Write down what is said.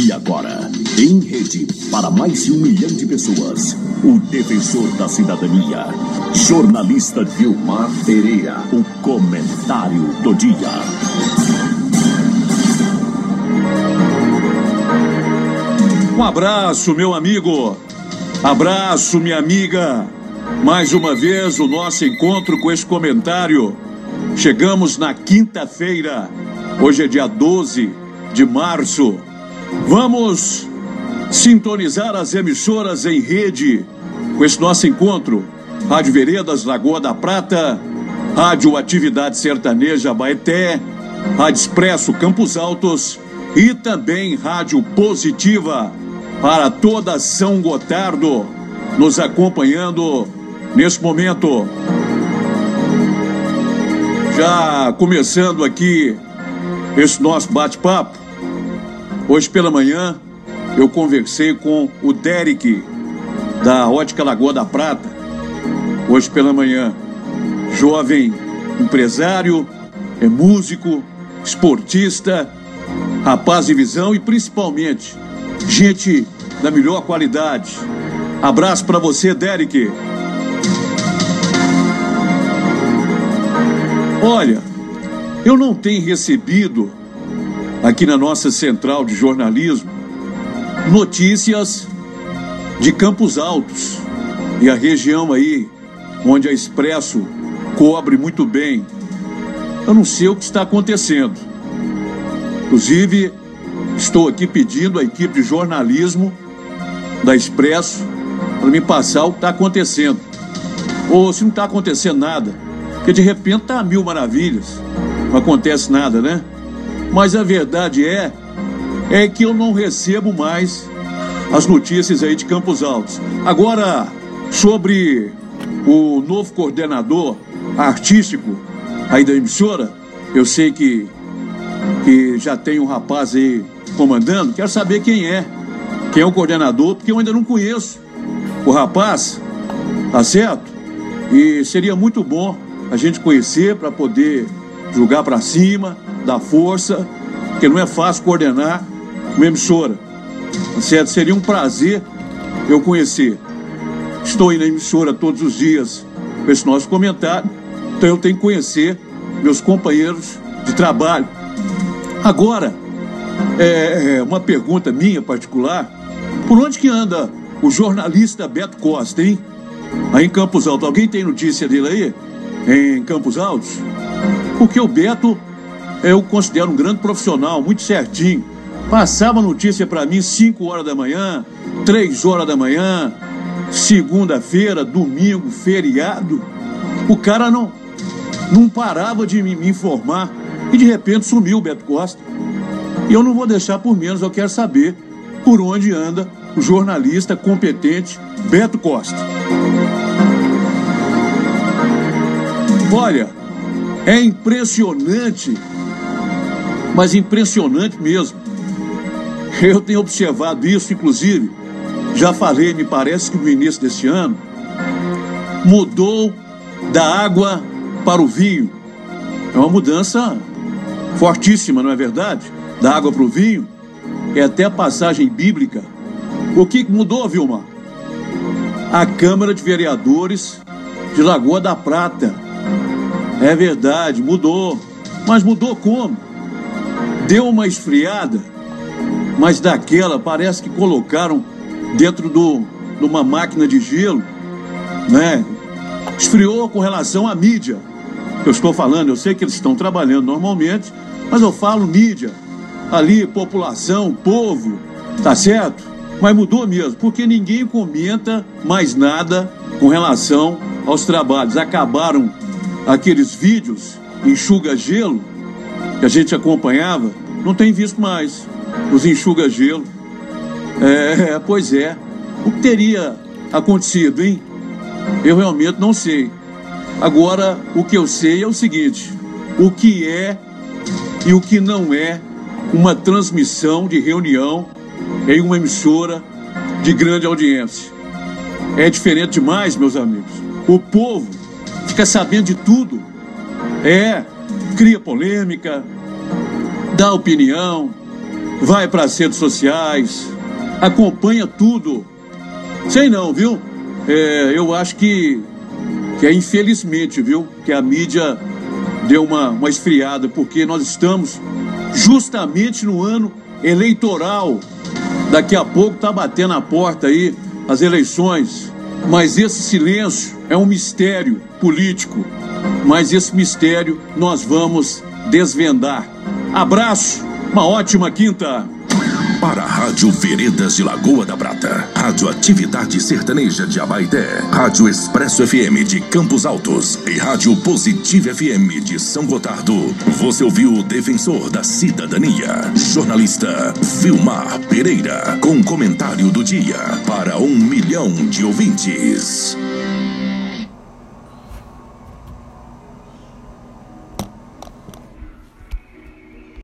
E agora, em rede, para mais de um milhão de pessoas, o defensor da cidadania, jornalista Vilmar Pereira, o comentário do dia. Um abraço, meu amigo. Abraço, minha amiga. Mais uma vez o nosso encontro com esse comentário. Chegamos na quinta-feira. Hoje é dia 12 de março. Vamos sintonizar as emissoras em rede com esse nosso encontro. Rádio Veredas, Lagoa da Prata, Rádio Atividade Sertaneja Baeté, Rádio Expresso Campos Altos e também Rádio Positiva para toda São Gotardo nos acompanhando nesse momento. Já começando aqui esse nosso bate-papo, hoje pela manhã eu conversei com o Derek da Ótica Lagoa da Prata. Hoje pela manhã, jovem empresário, é músico, esportista, rapaz de visão e principalmente gente da melhor qualidade. Abraço para você, Derek. Olha, eu não tenho recebido aqui na nossa central de jornalismo notícias de Campos Altos e a região aí onde a Expresso cobre muito bem. Eu não sei o que está acontecendo. Inclusive, estou aqui pedindo à equipe de jornalismo da Expresso para me passar o que está acontecendo. Ou se não está acontecendo nada, porque de repente está mil maravilhas, não acontece nada, né? Mas a verdade é, é que eu não recebo mais as notícias aí de Campos Altos. Agora, sobre o novo coordenador artístico aí da emissora, eu sei que, que já tem um rapaz aí comandando, quero saber quem é, quem é o coordenador, porque eu ainda não conheço o rapaz, tá certo? E seria muito bom a gente conhecer para poder jogar para cima, dar força, porque não é fácil coordenar uma emissora. Certo? Seria um prazer eu conhecer. Estou aí na emissora todos os dias com esse nosso comentário, então eu tenho que conhecer meus companheiros de trabalho. Agora, é, é uma pergunta minha particular: por onde que anda o jornalista Beto Costa, hein? Aí em Campos Altos. Alguém tem notícia dele aí? Em Campos Altos? Porque o Beto eu considero um grande profissional, muito certinho. Passava notícia para mim 5 horas da manhã, 3 horas da manhã, segunda-feira, domingo, feriado. O cara não, não parava de me, me informar e de repente sumiu o Beto Costa. E eu não vou deixar por menos, eu quero saber por onde anda o jornalista competente Beto Costa. Olha, é impressionante, mas impressionante mesmo. Eu tenho observado isso, inclusive, já falei, me parece que no início deste ano, mudou da água para o vinho. É uma mudança fortíssima, não é verdade? Da água para o vinho. É até a passagem bíblica. O que mudou, Vilma? A Câmara de Vereadores de Lagoa da Prata é verdade, mudou. Mas mudou como? Deu uma esfriada, mas daquela parece que colocaram dentro do, de uma máquina de gelo, né? Esfriou com relação à mídia. Eu estou falando, eu sei que eles estão trabalhando normalmente, mas eu falo mídia. Ali, população, povo, tá certo? Mas mudou mesmo, porque ninguém comenta mais nada com relação aos trabalhos. Acabaram aqueles vídeos enxuga-gelo que a gente acompanhava, não tem visto mais. Os enxuga-gelo. É, pois é. O que teria acontecido, hein? Eu realmente não sei. Agora, o que eu sei é o seguinte: o que é e o que não é uma transmissão de reunião em uma emissora de grande audiência. É diferente demais, meus amigos. O povo fica sabendo de tudo. É, cria polêmica, dá opinião, vai para as redes sociais, acompanha tudo. Sei não, viu? É, eu acho que, que é infelizmente, viu? Que a mídia deu uma, uma esfriada, porque nós estamos justamente no ano eleitoral. Daqui a pouco tá batendo a porta aí as eleições. Mas esse silêncio é um mistério político. Mas esse mistério nós vamos desvendar. Abraço, uma ótima quinta. Para a Rádio Veredas de Lagoa da Prata, Rádio Atividade Sertaneja de Abaité, Rádio Expresso FM de Campos Altos e Rádio Positivo FM de São Gotardo, você ouviu o defensor da cidadania, jornalista Vilmar Pereira, com comentário do dia para um milhão de ouvintes.